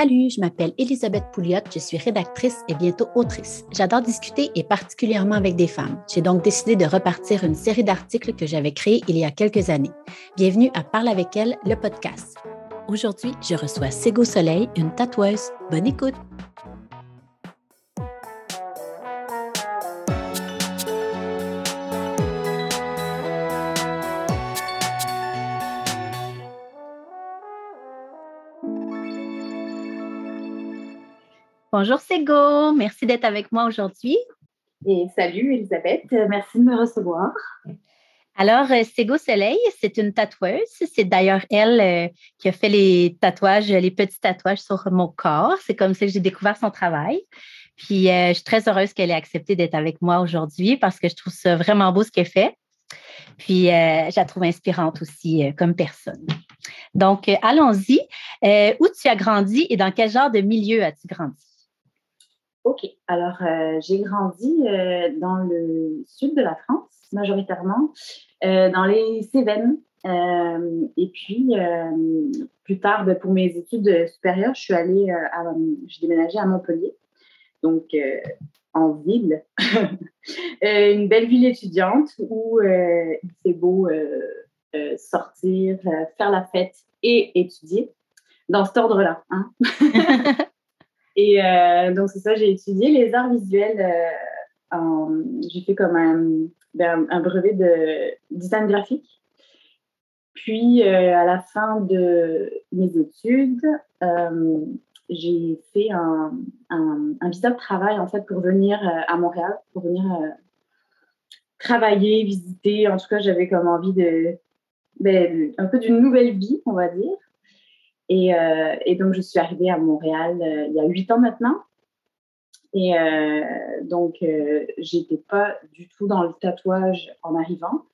Salut, je m'appelle Elisabeth Pouliot, je suis rédactrice et bientôt autrice. J'adore discuter et particulièrement avec des femmes. J'ai donc décidé de repartir une série d'articles que j'avais créés il y a quelques années. Bienvenue à Parle avec elle, le podcast. Aujourd'hui, je reçois Sego Soleil, une tatoueuse. Bonne écoute! Bonjour Sego, merci d'être avec moi aujourd'hui. Et salut Elisabeth, merci de me recevoir. Alors, euh, Sego Soleil, c'est une tatoueuse. C'est d'ailleurs elle euh, qui a fait les tatouages, les petits tatouages sur mon corps. C'est comme ça que j'ai découvert son travail. Puis, euh, je suis très heureuse qu'elle ait accepté d'être avec moi aujourd'hui parce que je trouve ça vraiment beau ce qu'elle fait. Puis, je la trouve inspirante aussi comme personne. Donc, allons-y. où tu as grandi et dans quel genre de milieu as-tu grandi? Ok, alors euh, j'ai grandi euh, dans le sud de la France, majoritairement, euh, dans les Cévennes. et puis, plus tard, ben, pour mes études supérieures, je suis allée, à, j'ai déménagé à Montpellier, donc en ville, une belle ville étudiante où il fait beau sortir, faire la fête et étudier dans cet ordre-là. Hein? Et euh, donc, c'est ça, j'ai étudié les arts visuels. Euh, j'ai fait comme ben, un, brevet de design graphique. Puis, euh, à la fin de mes études, j'ai fait un, visa de travail, en fait, pour venir à Montréal, pour venir travailler, visiter. En tout cas, j'avais comme envie de, ben, un peu d'une nouvelle vie, on va dire. Euh, et, donc, je suis arrivée à Montréal euh, il y a huit ans maintenant. Et euh, donc, j'étais pas du tout dans le tatouage en arrivant.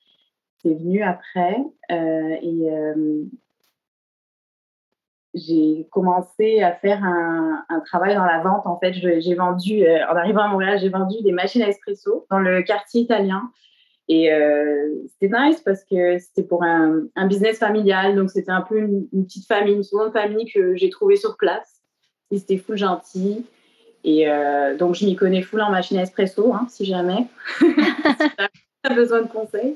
C'est venu après. et j'ai commencé à faire un, un, travail dans la vente. En fait, j'ai vendu, en arrivant à Montréal, j'ai vendu des machines à espresso dans le quartier italien. Et euh, c'était nice parce que c'était pour un, un, business familial. Donc, c'était un peu une, petite famille, une seconde famille que j'ai trouvée sur place. Ils étaient full gentils. Et euh, donc, je m'y connais full en machine à espresso, hein, si jamais. si tu besoin de conseils.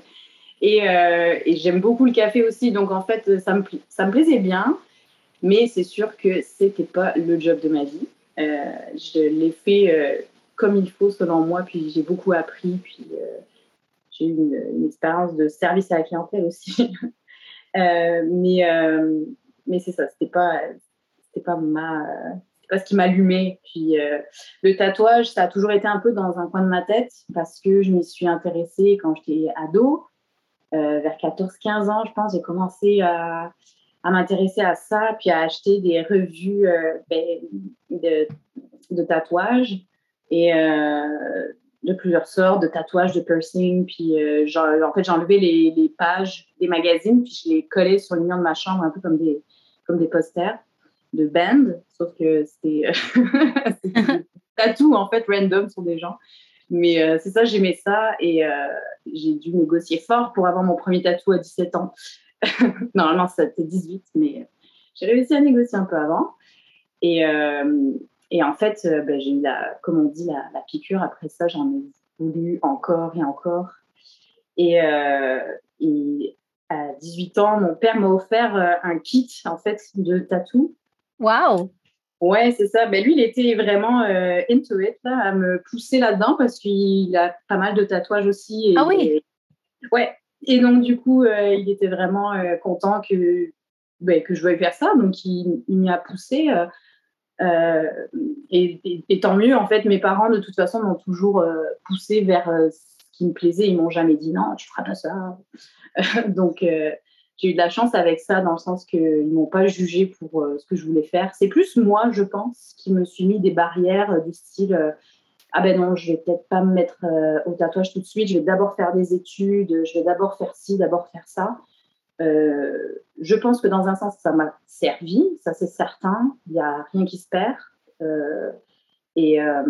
Et, euh, et j'aime beaucoup le café aussi. Donc, en fait, ça me, ça me plaisait bien. Mais c'est sûr que c'était pas le job de ma vie. Je l'ai fait comme il faut, selon moi. Puis, j'ai beaucoup appris. Puis, une, expérience de service à la clientèle aussi. Euh, mais euh, mais c'est ça, c'était pas, c'était pas ma, pas ce qui m'allumait. Puis euh, le tatouage, ça a toujours été un peu dans un coin de ma tête parce que je m'y suis intéressée quand j'étais ado. vers 14-15 ans, je pense, j'ai commencé à, m'intéresser à ça, puis à acheter des revues ben, de, de tatouage. Et de plusieurs sortes, de tatouages, de piercing. Puis, euh, en fait, enlevé les, les, pages des magazines, puis je les collais sur le mur de ma chambre, un peu comme des, comme des posters de band, sauf que c'était tatou, en fait, random sur des gens. Mais euh, c'est ça, j'aimais ça et euh, j'ai dû négocier fort pour avoir mon premier tatou à 17 ans. Normalement, c'était 18, mais j'ai réussi à négocier un peu avant. Et, et en fait, euh, ben, j'ai eu, la, comme on dit, la, piqûre. Après ça, j'en ai voulu encore et encore. Et, euh, à 18 ans, mon père m'a offert euh, un kit en fait de tatou. Waouh Ouais, c'est ça. Ben, lui, il était vraiment into it, là, à me pousser là-dedans parce qu'il a pas mal de tatouages aussi. ah oui Ouais. Et donc, du coup, il était vraiment content que, ben, que je veuille faire ça. Donc, il, il m'y a poussé. Euh, et, tant mieux, en fait, mes parents, de toute façon, m'ont toujours euh, poussé vers euh, ce qui me plaisait. Ils m'ont jamais dit non, tu feras pas ça. Donc, j'ai eu de la chance avec ça, dans le sens qu'ils ne m'ont pas jugé pour ce que je voulais faire. C'est plus moi, je pense, qui me suis mis des barrières du style ah ben non, je vais peut-être pas me mettre au tatouage tout de suite, je vais d'abord faire des études, je vais d'abord faire ci, d'abord faire ça. Euh, je pense que dans un sens, ça m'a servi, ça c'est certain. Il n'y a rien qui se perd. Euh, et, euh,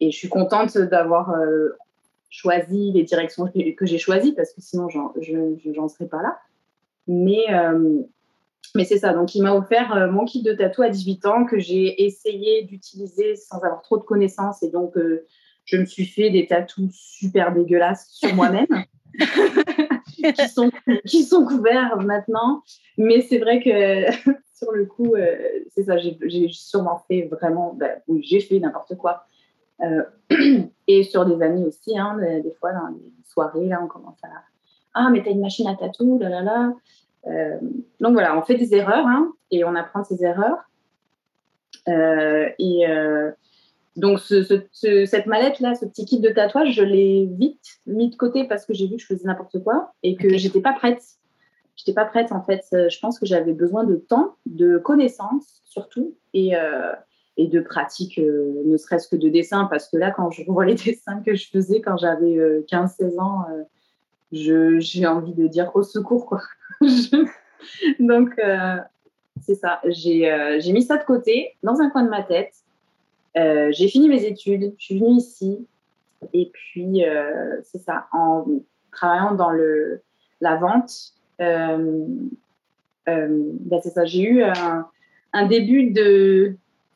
et, je suis contente d'avoir choisi les directions que j'ai choisies parce que sinon, je n'en serais pas là. Mais mais c'est ça. Donc, il m'a offert mon kit de tatou à 18 ans que j'ai essayé d'utiliser sans avoir trop de connaissances. Et donc, je me suis fait des tatous super dégueulasses sur moi-même. qui, sont, qui sont couverts maintenant. Mais c'est vrai que sur le coup, euh, c'est ça, j'ai sûrement fait vraiment, oui, j'ai fait n'importe quoi. Euh, et sur des amis aussi, hein, des fois dans les soirées, là, on commence à Ah, mais t'as une machine à tatou, là là là. Euh, donc voilà, on fait des erreurs hein, et on apprend de ses erreurs. et donc, cette mallette-là, ce petit kit de tatouage, je l'ai vite mis de côté parce que j'ai vu que je faisais n'importe quoi et que j'étais pas prête. J'étais pas prête, en fait. Je pense que j'avais besoin de temps, de connaissances surtout et, euh, et de pratique, euh, ne serait-ce que de dessin. Parce que là, quand je revois les dessins que je faisais quand j'avais 15-16 euh, ans, j'ai envie de dire au secours, quoi. Donc, c'est ça. J'ai mis ça de côté dans un coin de ma tête. Euh, j'ai fini mes études, je suis venue ici. Et puis, euh, c'est ça, en travaillant dans le, la vente, euh, ben c'est ça, j'ai eu un, un début de,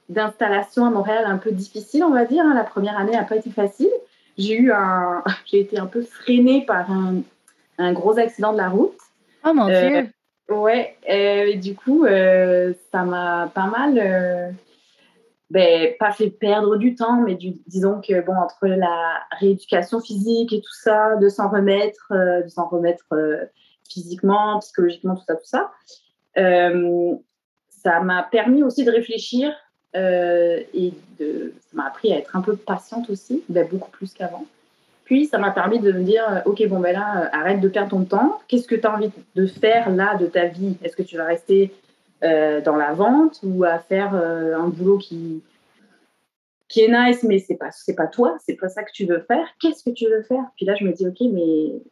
d'installation à Montréal un peu difficile, on va dire. Hein. La première année n'a pas été facile. J'ai eu un, j'ai été un peu freinée par un, un gros accident de la route. Oh mon Dieu! Ouais, et du coup, ça m'a pas mal ben, pas fait perdre du temps, mais disons que bon, entre la rééducation physique et tout ça, de s'en remettre, euh, de s'en remettre euh, physiquement, psychologiquement, tout ça, tout ça, euh, ça m'a permis aussi de réfléchir et de, ça m'a appris à être un peu patiente aussi, ben, beaucoup plus qu'avant. Puis ça m'a permis de me dire, ok, bon ben là, arrête de perdre ton temps. Qu'est-ce que tu as envie de faire là de ta vie? Est-ce que tu vas rester euh, dans la vente ou à faire euh, un boulot qui, qui est nice, mais c'est pas, pas toi, c'est pas ça que tu veux faire. Qu'est-ce que tu veux faire? Puis là, je me dis, ok, mais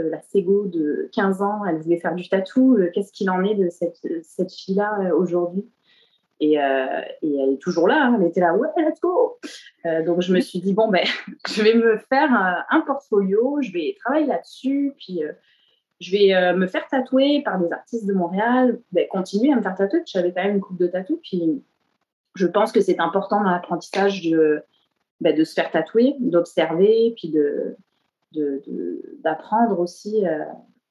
euh, la Sego de 15 ans, elle voulait faire du tatou. Qu'est-ce qu'il en est de cette, cette fille-là aujourd'hui? Et, et, elle est toujours là, hein. elle était là, ouais, let's go. donc je me suis dit, bon, ben, je vais me faire un portfolio, je vais travailler là-dessus, puis je vais euh, me faire tatouer par des artistes de Montréal, ben, continuer à me faire tatouer, j'avais quand même une coupe de tatou. Puis je pense que c'est important dans l'apprentissage de, ben, de se faire tatouer, d'observer, puis de, d'apprendre aussi euh,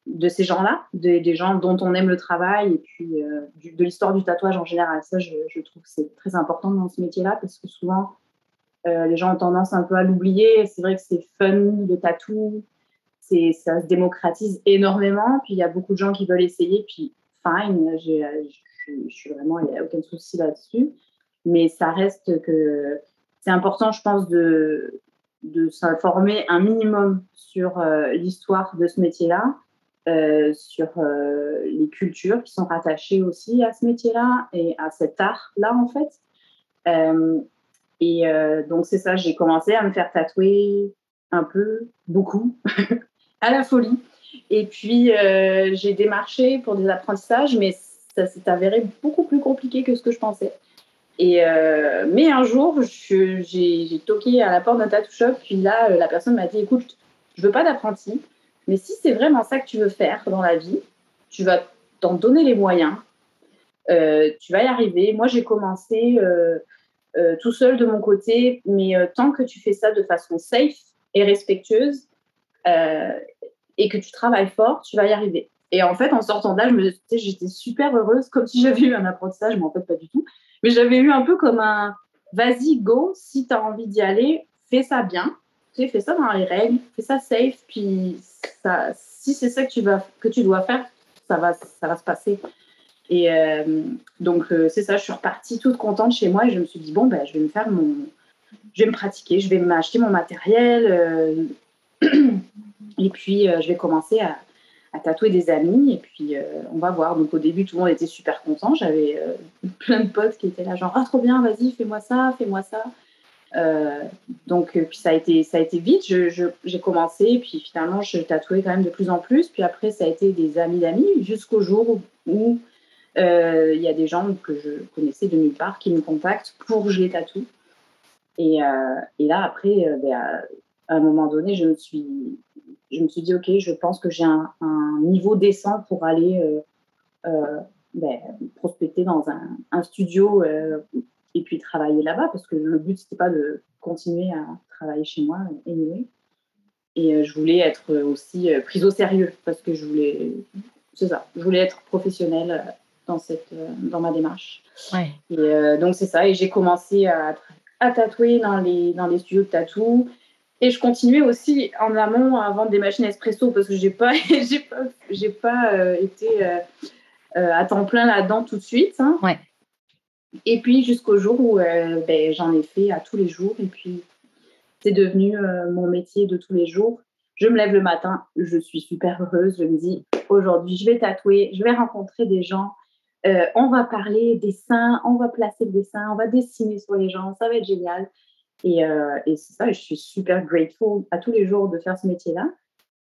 de ces gens-là, des gens dont on aime le travail, et puis euh, de l'histoire du tatouage en général. Ça, je, trouve que c'est très important dans ce métier-là, parce que souvent, les gens ont tendance un peu à l'oublier. C'est vrai que c'est fun de tatou, ça se démocratise énormément. Puis il y a beaucoup de gens qui veulent essayer. Puis fine, je suis vraiment, il n'y a aucun souci là-dessus. Mais ça reste que c'est important, je pense, de, de s'informer un minimum sur euh, l'histoire de ce métier-là, euh, sur euh, les cultures qui sont rattachées aussi à ce métier-là et à cet art-là, en fait. et donc, c'est ça, j'ai commencé à me faire tatouer un peu, beaucoup, à la folie. Et puis, euh, j'ai démarché pour des apprentissages, mais ça s'est avéré beaucoup plus compliqué que ce que je pensais. Et euh, mais un jour, j'ai toqué à la porte d'un tattoo shop, puis là, euh, la personne m'a dit Écoute, je veux pas d'apprenti, mais si c'est vraiment ça que tu veux faire dans la vie, tu vas t'en donner les moyens, tu vas y arriver. Moi, j'ai commencé tout seul de mon côté, mais tant que tu fais ça de façon safe et respectueuse, et que tu travailles fort, tu vas y arriver. Et en fait, en sortant de là, j'étais super heureuse, comme si j'avais eu un apprentissage, mais en fait, pas du tout. Mais j'avais eu un peu comme un vas-y, go, si tu as envie d'y aller, fais ça bien, tu fais ça dans les règles, fais ça safe, puis ça, si c'est ça que tu, vas, que tu dois faire, ça va, ça va se passer. Et euh, donc, euh, c'est ça, je suis repartie toute contente chez moi et je me suis dit, bon, ben, je vais me faire mon. Je vais me pratiquer, je vais m'acheter mon matériel. Euh, Et puis, euh, je vais commencer à, tatouer des amis et puis euh, on va voir. Donc au début, tout le monde était super content. J'avais euh, plein de potes qui étaient là, genre, ah, trop bien, vas-y, fais-moi ça, fais-moi ça. donc, puis ça a été, ça a été vite. j'ai commencé, puis finalement, je tatouais quand même de plus en plus. Puis après, ça a été des amis d'amis jusqu'au jour où il y a des gens que je connaissais de nulle part qui me contactent pour que je les tatoue. Et, et là, après, ben, à un moment donné, je me suis, je me suis dit, OK, je pense que j'ai un, niveau décent pour aller euh, euh, ben, prospecter dans un, un studio et puis travailler là-bas parce que le but, c'était pas de continuer à travailler chez moi, anyway. Et je voulais être aussi prise au sérieux parce que je voulais, c'est ça, je voulais être professionnelle dans, cette, dans ma démarche. Ouais. Et donc, c'est ça. Et j'ai commencé à, à, tatouer dans les, dans les studios de tatou. Et je continuais aussi en amont à vendre des machines espresso parce que j'ai pas, j'ai pas, j'ai pas été à temps plein là-dedans tout de suite. Hein. Ouais. Et puis jusqu'au jour où euh, ben, j'en ai fait à tous les jours. Et puis c'est devenu euh, mon métier de tous les jours. Je me lève le matin, je suis super heureuse. Je me dis aujourd'hui, je vais tatouer, je vais rencontrer des gens. Euh, on va parler dessin, on va placer le dessin, on va dessiner sur les gens. Ça va être génial. Et, et c'est ça, je suis super grateful à tous les jours de faire ce métier-là.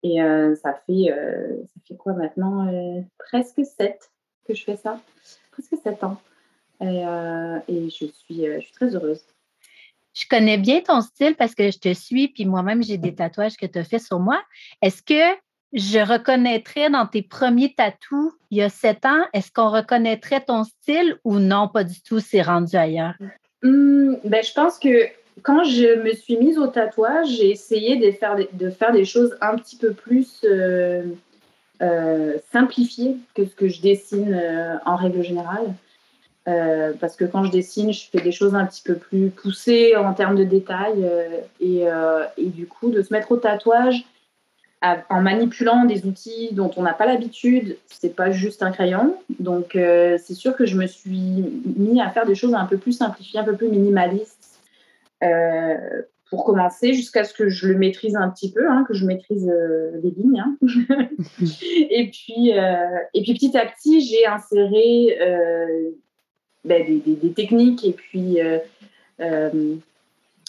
Et ça, fait, ça fait quoi maintenant Presque sept que je fais ça. Presque sept ans. Euh, et, je, suis, euh, je suis très heureuse. Je connais bien ton style parce que je te suis, puis moi-même, j'ai des tatouages que tu as fait sur moi. Est-ce que je reconnaîtrais dans tes premiers tatous il y a sept ans, est-ce qu'on reconnaîtrait ton style ou non, pas du tout, c'est rendu ailleurs? Hum, ben, je pense que quand je me suis mise au tatouage, j'ai essayé de faire, de faire des choses un petit peu plus euh, simplifiées que ce que je dessine en règle générale. Euh, parce que quand je dessine, je fais des choses un petit peu plus poussées en termes de détails. Euh, et, euh, et, du coup, de se mettre au tatouage en manipulant des outils dont on n'a pas l'habitude, c'est pas juste un crayon. Donc, c'est sûr que je me suis mis à faire des choses un peu plus simplifiées, un peu plus minimalistes pour commencer, jusqu'à ce que je le maîtrise un petit peu, hein, que je maîtrise les lignes. Hein. et, puis, et puis petit à petit, j'ai inséré ben, des, techniques et puis euh, euh,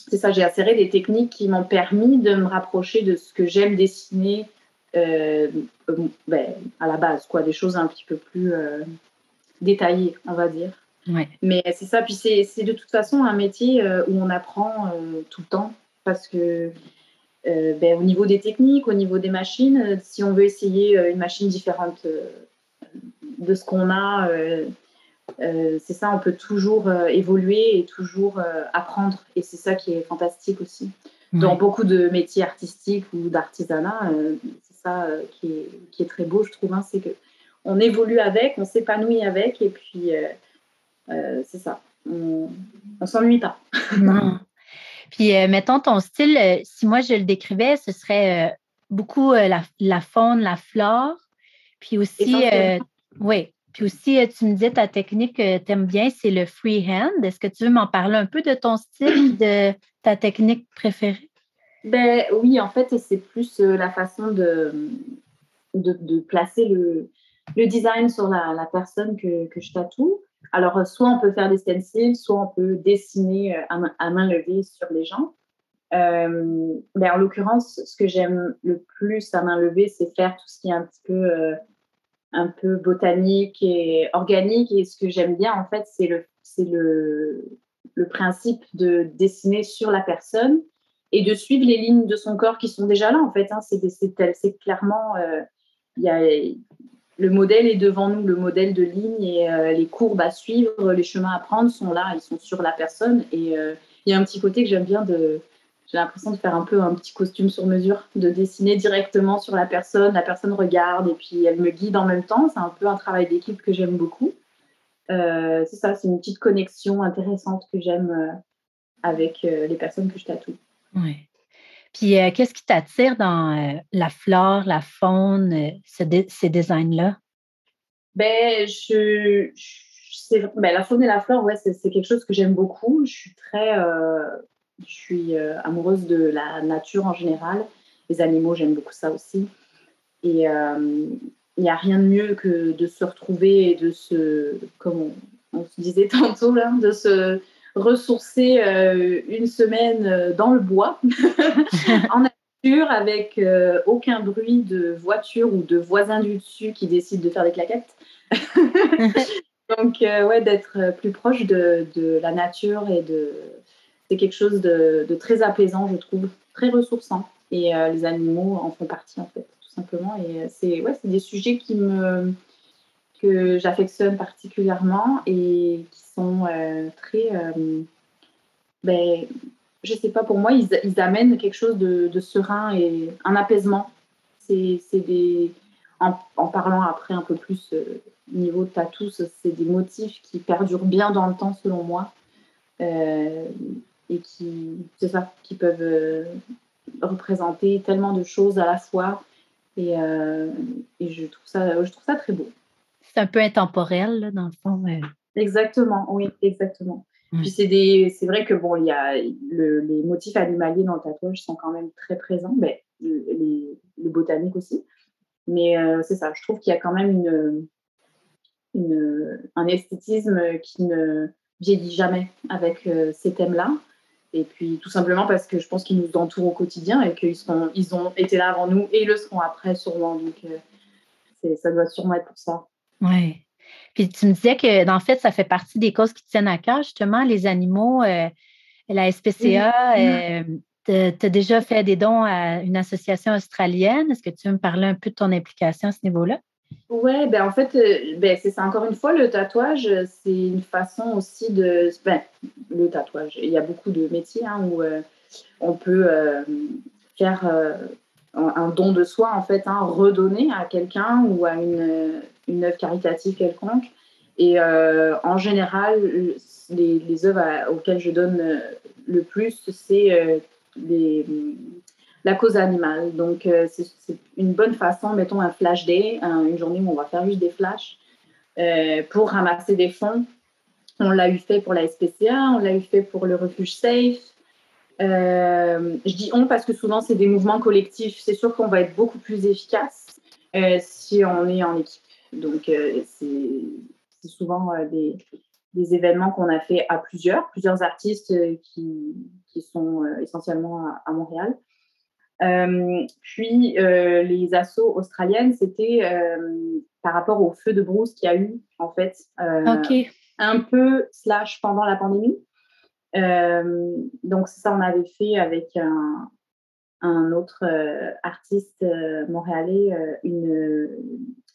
c'est ça, j'ai inséré des techniques qui m'ont permis de me rapprocher de ce que j'aime dessiner euh, ben, à la base, quoi, des choses un petit peu plus détaillées, on va dire. Mais c'est ça, puis c'est de toute façon un métier où on apprend tout le temps parce que ben, au niveau des techniques, au niveau des machines, si on veut essayer une machine différente de ce qu'on a euh, c'est ça, on peut toujours euh, évoluer et toujours euh, apprendre. Et c'est ça qui est fantastique aussi. Dans beaucoup de métiers artistiques ou d'artisanat, c'est ça qui est, qui, est, très beau, je trouve. Hein, c'est que on évolue avec, on s'épanouit avec, et puis c'est ça. On, ne s'ennuie pas. non. Puis, mettons ton style, si moi je le décrivais, ce serait beaucoup la, la, faune, la flore, puis aussi, oui, puis aussi, euh, tu me disais ta technique que tu aimes bien, c'est le freehand. Est-ce que tu veux m'en parler un peu de ton style, de ta technique préférée? Ben oui, en fait, c'est plus euh, la façon de, de, placer le, le, design sur la, personne que, que, je tatoue. Alors, euh, soit on peut faire des stencils, soit on peut dessiner à main, levée sur les gens. ben en l'occurrence, ce que j'aime le plus à main levée, c'est faire tout ce qui est un petit peu un peu botanique et organique. Et ce que j'aime bien, en fait, c'est le, c'est le, le principe de dessiner sur la personne et de suivre les lignes de son corps qui sont déjà là, en fait. Hein. C'est, c'est, clairement, euh, y a, le modèle est devant nous, le modèle de ligne et euh, les courbes à suivre, les chemins à prendre sont là, ils sont sur la personne. Et euh, il y a un petit côté que j'aime bien de, j'ai l'impression de faire un peu un petit costume sur mesure, de dessiner directement sur la personne. La personne regarde et puis elle me guide en même temps. C'est un peu un travail d'équipe que j'aime beaucoup. Euh, c'est ça, c'est une petite connexion intéressante que j'aime avec les personnes que je tatoue. Puis, qu'est-ce qui t'attire dans la flore, la faune, ces designs-là? Ben, je, ben, la faune et la flore, ouais, c'est quelque chose que j'aime beaucoup. Je suis très je suis euh, amoureuse de la nature en général. Les animaux, j'aime beaucoup ça aussi. Et euh, il n'y a rien de mieux que de se retrouver et de se, comme on, se disait tantôt, là, de se ressourcer euh, une semaine dans le bois, en nature, avec aucun bruit de voiture ou de voisins du dessus qui décident de faire des claquettes. Donc, ouais, d'être plus proche de, de, la nature et de, c'est quelque chose de, très apaisant, je trouve, très ressourçant. Et euh, les animaux en font partie, en fait, tout simplement. Et euh, c'est ouais, des sujets qui me, que j'affectionne particulièrement et qui sont très. ben, je sais pas, pour moi, ils, amènent quelque chose de, de, serein et un apaisement. C'est des. En, parlant après un peu plus niveau tatou, c'est des motifs qui perdurent bien dans le temps, selon moi. Euh, et qui, ça, qui peuvent euh, représenter tellement de choses à la fois. Et, euh, et, je, trouve ça, je trouve ça très beau. C'est un peu intemporel, là, dans le fond. Exactement, oui, exactement. Puis c'est, des, c'est vrai que bon, il y a les motifs animaliers dans le tatouage sont quand même très présents, ben, les, les botaniques aussi. Mais c'est ça, je trouve qu'il y a quand même une, une, un esthétisme qui ne vieillit jamais avec euh, ces thèmes-là. Et puis tout simplement parce que je pense qu'ils nous entourent au quotidien et qu'ils sont, ils ont été là avant nous et ils le seront après sûrement. Donc euh, ça doit sûrement être pour ça. Oui. Puis tu me disais que en fait, ça fait partie des causes qui tiennent à cœur, justement, les animaux. Euh, la SPCA, tu as déjà fait des dons à une association australienne. Est-ce que tu veux me parler un peu de ton implication à ce niveau-là? Ouais, ben en fait, euh, ben c'est ça. Encore une fois, le tatouage, c'est une façon aussi de. Ben, le tatouage, il y a beaucoup de métiers hein, où euh, on peut euh, faire un, don de soi, en fait, hein, redonner à quelqu'un ou à une, une œuvre caritative quelconque. Et en général, les, œuvres auxquelles je donne le plus, c'est les la cause animale. Donc, euh, c'est une bonne façon, mettons un flash day, une journée où on va faire juste des flashs euh, pour ramasser des fonds. On l'a eu fait pour la SPCA, on l'a eu fait pour le refuge Safe. Euh, je dis on parce que souvent, c'est des mouvements collectifs. C'est sûr qu'on va être beaucoup plus efficace si on est en équipe. Donc, c'est souvent des, des événements qu'on a fait à plusieurs, plusieurs artistes qui, qui sont essentiellement à Montréal. Euh, puis euh, les assauts australiennes, c'était euh, par rapport au feu de brousse qu'il y a eu en fait un peu slash pendant la pandémie. donc ça, on avait fait avec un, un autre artiste montréalais une,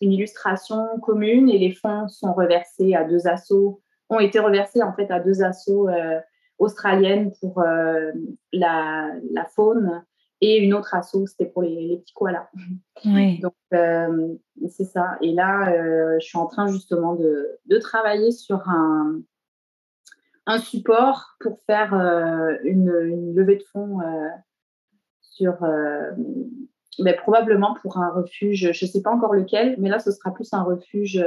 une, illustration commune et les fonds sont reversés à deux assauts, ont été reversés en fait à deux assauts australiennes pour la, la faune et une autre asso, c'était pour les, petits koalas. Oui. Donc, euh, c'est ça. Et là, euh, je suis en train justement de, de travailler sur un, un, support pour faire euh, une, une, levée de fonds sur, mais probablement pour un refuge, je ne sais pas encore lequel, mais là, ce sera plus un refuge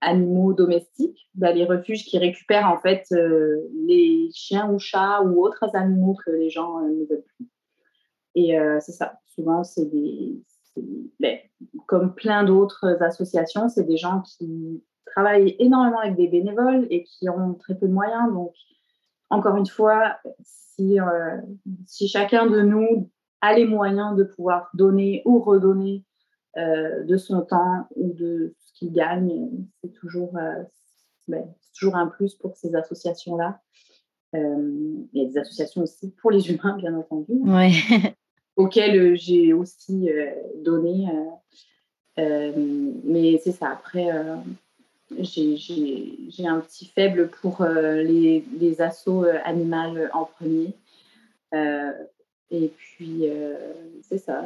animaux domestiques, dans les refuges qui récupèrent en fait euh, les chiens ou chats ou autres animaux que les gens euh, ne veulent plus. Et euh, c'est ça, souvent c'est des, ben, comme plein d'autres associations, c'est des gens qui travaillent énormément avec des bénévoles et qui ont très peu de moyens. Donc, encore une fois, si, si chacun de nous a les moyens de pouvoir donner ou redonner de son temps ou de qui gagnent. C'est toujours, euh, ben, toujours un plus pour ces associations-là. Euh, il y a des associations aussi pour les humains, bien entendu, ouais. auxquelles euh, j'ai aussi donné. mais c'est ça, après, j'ai un petit faible pour les, les assauts animaux en premier. et puis, c'est ça,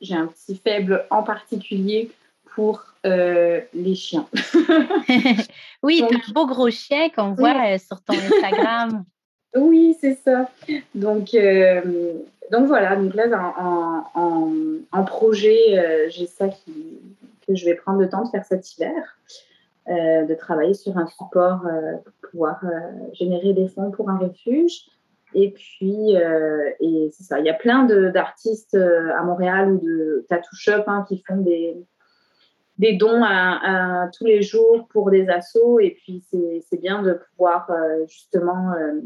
j'ai un petit faible en particulier pour euh, les chiens. oui, tu un beau gros chien qu'on voit euh, sur ton Instagram. oui, c'est ça. Donc, euh, donc voilà, donc là, en, en, en projet, j'ai ça qui, que je vais prendre le temps de faire cet hiver. De travailler sur un support pour pouvoir générer des fonds pour un refuge. Et puis, et c'est ça, il y a plein d'artistes à Montréal ou de tattoo shop hein, qui font des, des dons tous les jours pour des assos. Et puis, c'est bien de pouvoir euh, justement euh,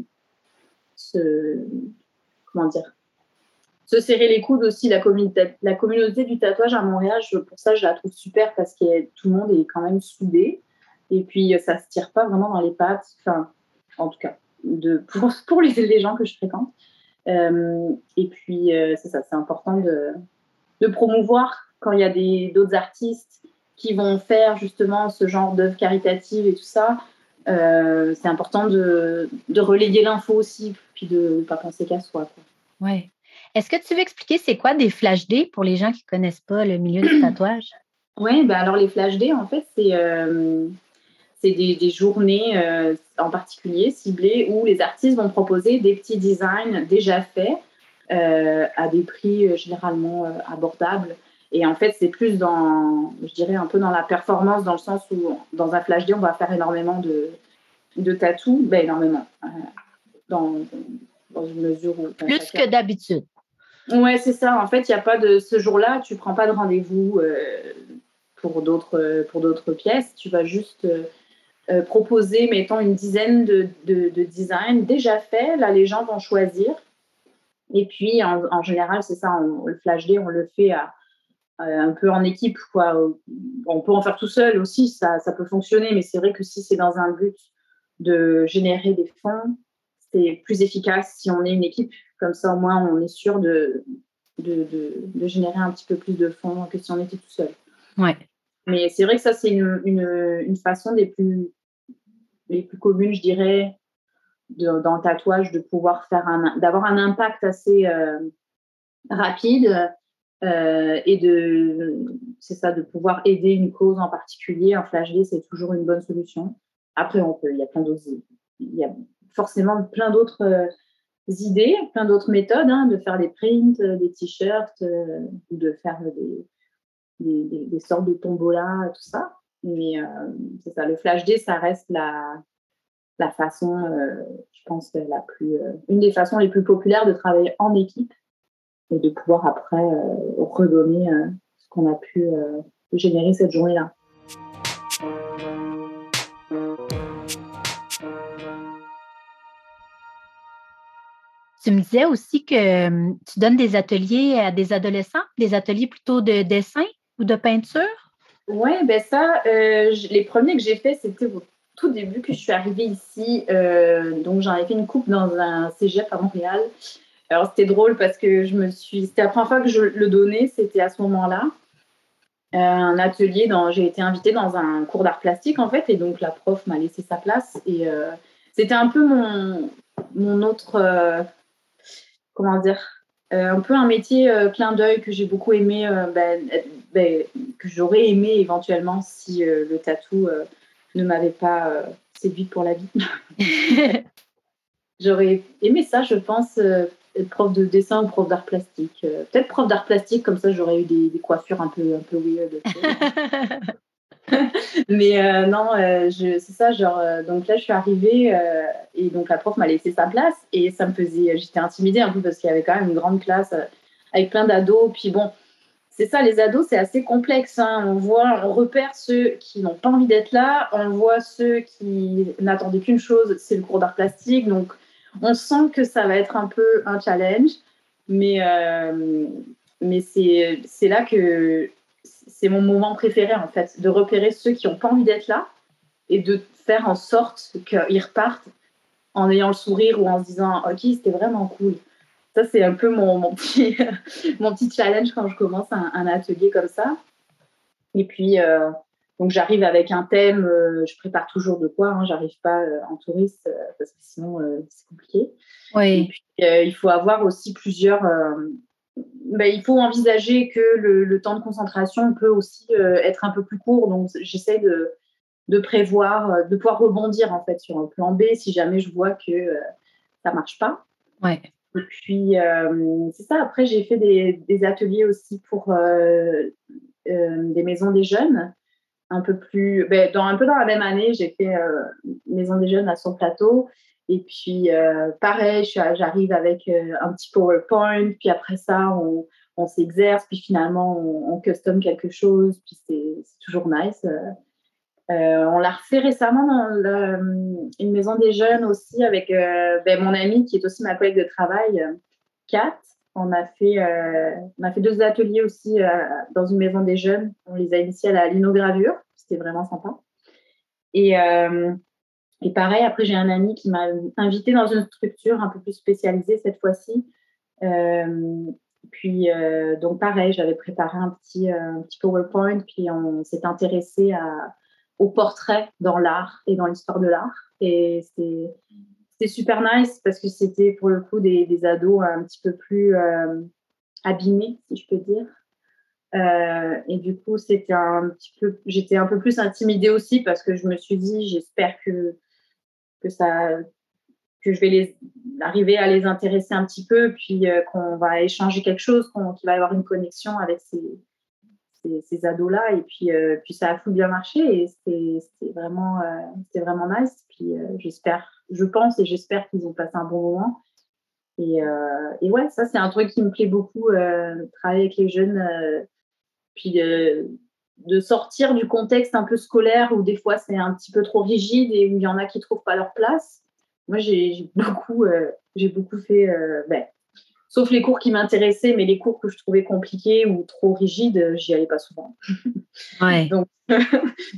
se, comment dire, se serrer les coudes aussi. La la communauté du tatouage à Montréal, pour ça, je la trouve super parce que tout le monde est quand même soudé. Et puis, ça se tire pas vraiment dans les pattes. Enfin, en tout cas, de, pour, pour les, les gens que je fréquente. Euh, et puis, c'est ça, c'est important de, de promouvoir quand il y a d'autres artistes qui vont faire justement ce genre d'œuvres caritatives et tout ça, euh, c'est important de, de relayer l'info aussi, puis de ne pas penser qu'à soi. Oui. Est-ce que tu veux expliquer c'est quoi des flash days pour les gens qui ne connaissent pas le milieu du tatouage? Oui, ben alors les flash days, en fait, c'est euh, des, des, journées euh, en particulier ciblées où les artistes vont proposer des petits designs déjà faits à des prix généralement abordables. Et en fait, c'est plus dans, je dirais, un peu dans la performance, dans le sens où dans un flash day, on va faire énormément de, de tatous, ben énormément, dans, dans une mesure où... Plus que d'habitude. Ouais, c'est ça. En fait, il n'y a pas de ce jour-là, tu prends pas de rendez-vous euh, pour d'autres pour d'autres pièces. Tu vas juste euh, proposer, mettons, une dizaine de, de, designs déjà faits. Là, les gens vont choisir. Et puis, en, général, c'est ça. le flash day, on le fait un peu en équipe. Quoi. On peut en faire tout seul aussi, ça, ça peut fonctionner. Mais c'est vrai que si c'est dans un but de générer des fonds, c'est plus efficace si on est une équipe. Comme ça, au moins, on est sûr de, de, de, générer un petit peu plus de fonds que si on était tout seul. Ouais. Mais c'est vrai que ça, c'est une, une, une, façon des plus, les plus communes, je dirais, dans le tatouage, de pouvoir faire un, d'avoir un impact assez euh, rapide euh, et de, c'est ça, de pouvoir aider une cause en particulier. Un day, c'est toujours une bonne solution. Après, on peut, il y a plein d'autres, il y a forcément plein d'autres euh, idées, plein d'autres méthodes, hein, de faire des prints, des t-shirts, ou de faire des, des, des, sortes de tombola, tout ça. Mais c'est ça, le flash day, ça reste la, la façon, je pense, la plus, une des façons les plus populaires de travailler en équipe et de pouvoir après redonner ce qu'on a pu générer cette journée-là. Tu me disais aussi que tu donnes des ateliers à des adolescents, des ateliers plutôt de dessin ou de peinture? Oui, ben ça, euh, les premiers que j'ai faits, c'était au tout début que je suis arrivée ici. Euh, donc, j'en ai fait une coupe dans un cégep à Montréal. Alors, c'était drôle parce que je me suis. C'était la première fois que je le donnais, c'était à ce moment-là. Euh, un atelier, dans... j'ai été invitée dans un cours d'art plastique en fait, et donc la prof m'a laissé sa place. Et c'était un peu mon, mon autre comment dire, un peu un métier clin d'œil que j'ai beaucoup aimé, ben, ben, que j'aurais aimé éventuellement si le tatou ne m'avait pas séduit pour la vie. j'aurais aimé ça, je pense, être prof de dessin ou prof d'art plastique. Peut-être prof d'art plastique, comme ça j'aurais eu des, des, coiffures un peu, un peu weird. Mais euh, non, euh, c'est ça, genre, euh, donc là, je suis arrivée et donc la prof m'a laissé sa place et ça me faisait, j'étais intimidée un peu parce qu'il y avait quand même une grande classe avec plein d'ados. Puis bon, c'est ça, les ados, c'est assez complexe. Hein. On voit, on repère ceux qui n'ont pas envie d'être là, on voit ceux qui n'attendaient qu'une chose, c'est le cours d'art plastique. Donc, on sent que ça va être un peu un challenge, mais, mais c'est là que c'est mon moment préféré en fait, de repérer ceux qui n'ont pas envie d'être là et de faire en sorte qu'ils repartent en ayant le sourire ou en se disant ok c'était vraiment cool. Ça c'est un peu mon, mon, petit, mon petit challenge quand je commence un, atelier comme ça. Et puis euh, donc j'arrive avec un thème, euh, je prépare toujours de quoi, hein, j'arrive pas euh, en touriste parce que sinon c'est compliqué. Oui. Et puis il faut avoir aussi plusieurs ben, il faut envisager que le, temps de concentration peut aussi être un peu plus court. Donc, j'essaie de, de, prévoir, de pouvoir rebondir en fait sur un plan B si jamais je vois que ça marche pas. Ouais. Et puis, c'est ça. Après, j'ai fait des, ateliers aussi pour des maisons des jeunes. Un peu plus, ben, dans, un peu dans la même année, j'ai fait Maison des jeunes à son plateau. Et puis, euh, pareil, j'arrive avec euh, un petit PowerPoint, puis après ça, on, on s'exerce, puis finalement, on, on, custom quelque chose, puis c'est toujours nice. Euh, on l'a refait récemment dans une maison des jeunes aussi avec ben, mon amie qui est aussi ma collègue de travail, Kat. On a fait, on a fait deux ateliers aussi dans une maison des jeunes. On les a initiés à la linogravure. C'était vraiment sympa. Et et pareil, après, j'ai un ami qui m'a invité dans une structure un peu plus spécialisée cette fois-ci. Euh, puis, donc pareil, j'avais préparé un petit, un petit PowerPoint, puis on s'est intéressé à, au portrait dans l'art et dans l'histoire de l'art. Et c'était super nice parce que c'était pour le coup des, des, ados un petit peu plus abîmés, si je peux dire. Euh, et du coup, c'était un petit peu, j'étais un peu plus intimidée aussi parce que je me suis dit, j'espère que, que ça, que je vais les, arriver à les intéresser un petit peu, puis euh, qu'on va échanger quelque chose, qu'il va y avoir une connexion avec ces, ces, ados-là. Et puis, euh, puis ça a tout bien marché et c'était vraiment, c'était vraiment nice. Puis j'espère, je pense et j'espère qu'ils ont passé un bon moment. Et, et ouais, ça, c'est un truc qui me plaît beaucoup, travailler avec les jeunes puis de, sortir du contexte un peu scolaire où des fois c'est un petit peu trop rigide et où il y en a qui trouvent pas leur place. Moi, j'ai beaucoup, euh, j'ai beaucoup fait, euh, ben, sauf les cours qui m'intéressaient, mais les cours que je trouvais compliqués ou trop rigides, j'y allais pas souvent. Ouais. Donc,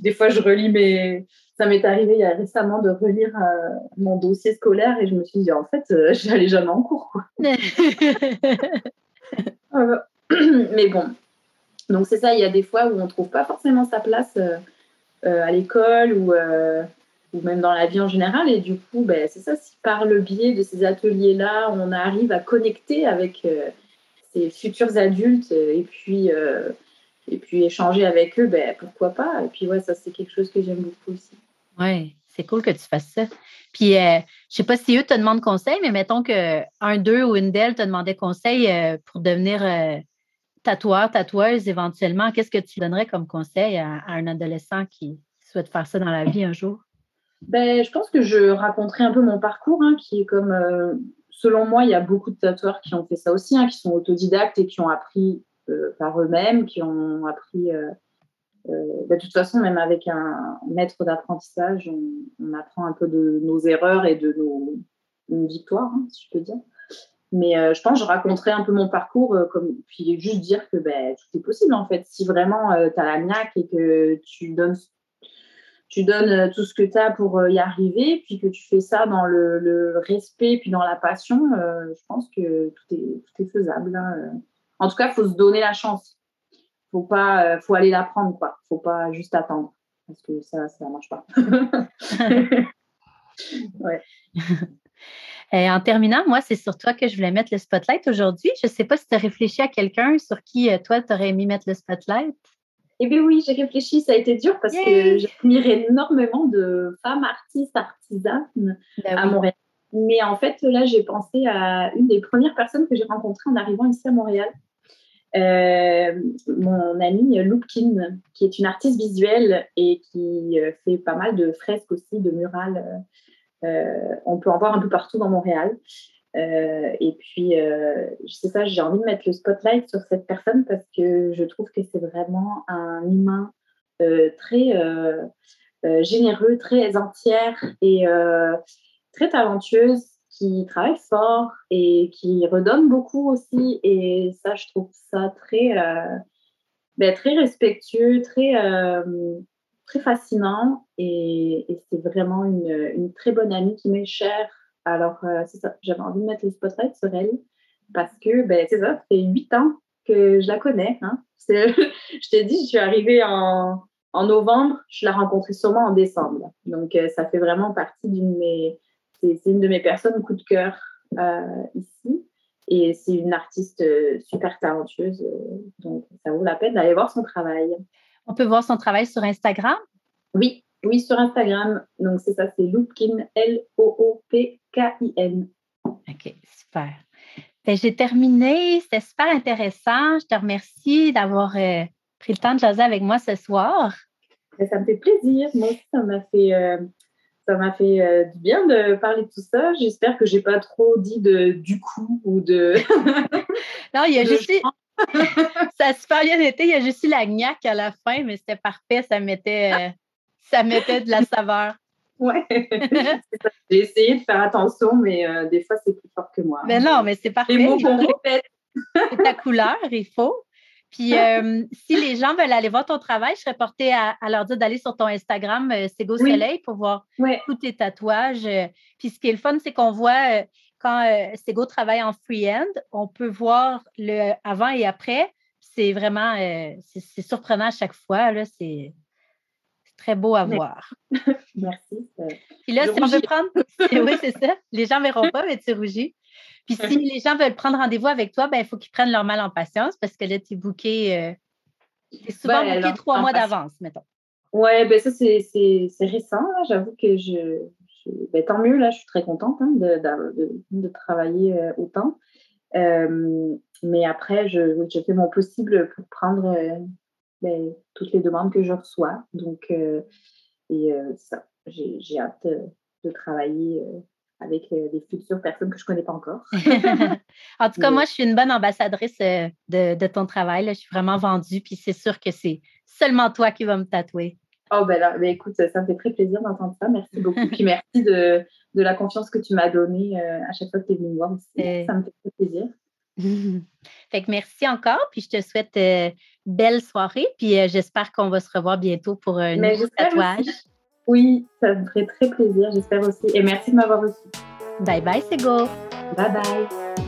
des fois, je relis mes. Ça m'est arrivé il y a récemment de relire euh, mon dossier scolaire et je me suis dit, en fait, j'allais jamais en cours. Quoi. mais bon, donc c'est ça, il y a des fois où on ne trouve pas forcément sa place euh, euh, à l'école ou, euh, ou même dans la vie en général. Et du coup, ben, c'est ça, si par le biais de ces ateliers-là, on arrive à connecter avec ces futurs adultes et puis, et puis échanger avec eux, ben, pourquoi pas. Et puis ouais, ça c'est quelque chose que j'aime beaucoup aussi. Oui, c'est cool que tu fasses ça. Puis, je ne sais pas si eux te demandent conseil, mais mettons qu'un d'eux ou une d'elles te demandait conseil pour devenir tatoueur, tatoueuse éventuellement, qu'est-ce que tu donnerais comme conseil à, un adolescent qui souhaite faire ça dans la vie un jour? Ben, je pense que je raconterai un peu mon parcours, hein, qui est comme, euh, selon moi, il y a beaucoup de tatoueurs qui ont fait ça aussi, hein, qui sont autodidactes et qui ont appris euh, par eux-mêmes, qui ont appris, euh, ben, de toute façon, même avec un maître d'apprentissage, on, apprend un peu de nos erreurs et de nos, victoires, hein, si je peux dire. Mais je pense que je raconterai un peu mon parcours, comme, puis juste dire que ben, tout est possible en fait. Si vraiment tu as la niaque et que tu donnes, tu donnes tout ce que tu as pour y arriver, puis que tu fais ça dans le, le respect, puis dans la passion, je pense que tout est, tout est faisable. Hein. En tout cas, il faut se donner la chance. Faut pas, faut aller l'apprendre quoi. Faut pas juste attendre parce que ça, ça marche pas. ouais. Euh, en terminant, moi, c'est sur toi que je voulais mettre le spotlight aujourd'hui. Je ne sais pas si tu as réfléchi à quelqu'un sur qui, euh, toi, tu aurais aimé mettre le spotlight. Eh bien oui, j'ai réfléchi, ça a été dur parce que j'admire énormément de femmes artistes, artisanes ben à Montréal. Mais en fait, là, j'ai pensé à une des premières personnes que j'ai rencontrées en arrivant ici à Montréal. Euh, mon amie Loupkin, qui est une artiste visuelle et qui fait pas mal de fresques aussi, de murales euh, on peut en voir un peu partout dans Montréal. Euh, et puis, euh, c'est ça, j'ai envie de mettre le spotlight sur cette personne parce que je trouve que c'est vraiment un humain très généreux, très entière et très talentueuse qui travaille fort et qui redonne beaucoup aussi. Et ça, je trouve ça très, ben, très respectueux, très, très fascinant et, c'est vraiment une, très bonne amie qui m'est chère. Alors, euh, c'est ça, j'avais envie de mettre le spotlight sur elle parce que, ben, c'est ça, ça fait huit ans que je la connais. Hein. je t'ai dit, je suis arrivée en, novembre, je l'ai rencontrée sûrement en décembre. Donc, euh, ça fait vraiment partie d'une de mes. C'est une de mes personnes coup de cœur euh, ici. Et c'est une artiste super talentueuse. donc, ça vaut la peine d'aller voir son travail. On peut voir son travail sur Instagram? Oui, oui, sur Instagram. Donc, c'est ça, c'est Loopkin, L-O-O-P-K-I-N. OK, super. Ben, j'ai terminé. C'était super intéressant. Je te remercie d'avoir euh, pris le temps de jaser avec moi ce soir. Ben, ça me fait plaisir. Moi aussi, ça m'a fait, euh, ça m'a fait euh, du bien de parler de tout ça. J'espère que j'ai pas trop dit de du coup ou de. non, il y a juste ça a super bien été. Il y a juste eu la gnaque à la fin, mais c'était parfait. Ça mettait, ça mettait de la saveur. Ouais. J'ai essayé de faire attention, mais euh, des fois, c'est plus fort que moi. Mais non, mais c'est parfait. Les mots qu'on répète. c'est ta couleur, il faut. Puis, euh, si les gens veulent aller voir ton travail, je serais portée à, leur dire d'aller sur ton Instagram, euh, Soleil, pour voir tous tes tatouages. Puis, ce qui est le fun, c'est qu'on voit quand euh, Sego travaille en free-end, on peut voir le avant et après. C'est vraiment c'est surprenant à chaque fois. C'est très beau à voir. Merci. Puis là, si on veut prendre. oui, c'est ça. Les gens ne verront pas, mais tu rougis. Puis si les gens veulent prendre rendez-vous avec toi, ben, il faut qu'ils prennent leur mal en patience parce que là, tu es booké. Euh, es souvent booké trois mois d'avance, mettons. Oui, ben ça, c'est récent. J'avoue que je, ben, tant mieux, là, je suis très contente hein, de, travailler euh, autant. Euh, mais après, je, je, fais mon possible pour prendre euh, ben, toutes les demandes que je reçois. Donc, et ça, j'ai hâte de travailler avec des futures personnes que je ne connais pas encore. en tout cas, moi, je suis une bonne ambassadrice de, ton travail. Je suis vraiment vendue, puis c'est sûr que c'est seulement toi qui vas me tatouer. Oh, ben là, ben écoute, ça me fait très plaisir d'entendre ça. Merci beaucoup. Puis merci de, de la confiance que tu m'as donnée euh, à chaque fois que tu es venue me voir. Ça me fait très plaisir. fait que merci encore, puis je te souhaite euh, belle soirée, puis euh, j'espère qu'on va se revoir bientôt pour un nouveau tatouage. Oui, ça me ferait très plaisir, j'espère aussi. Et merci de m'avoir reçu. Bye bye, Sego. Bye bye.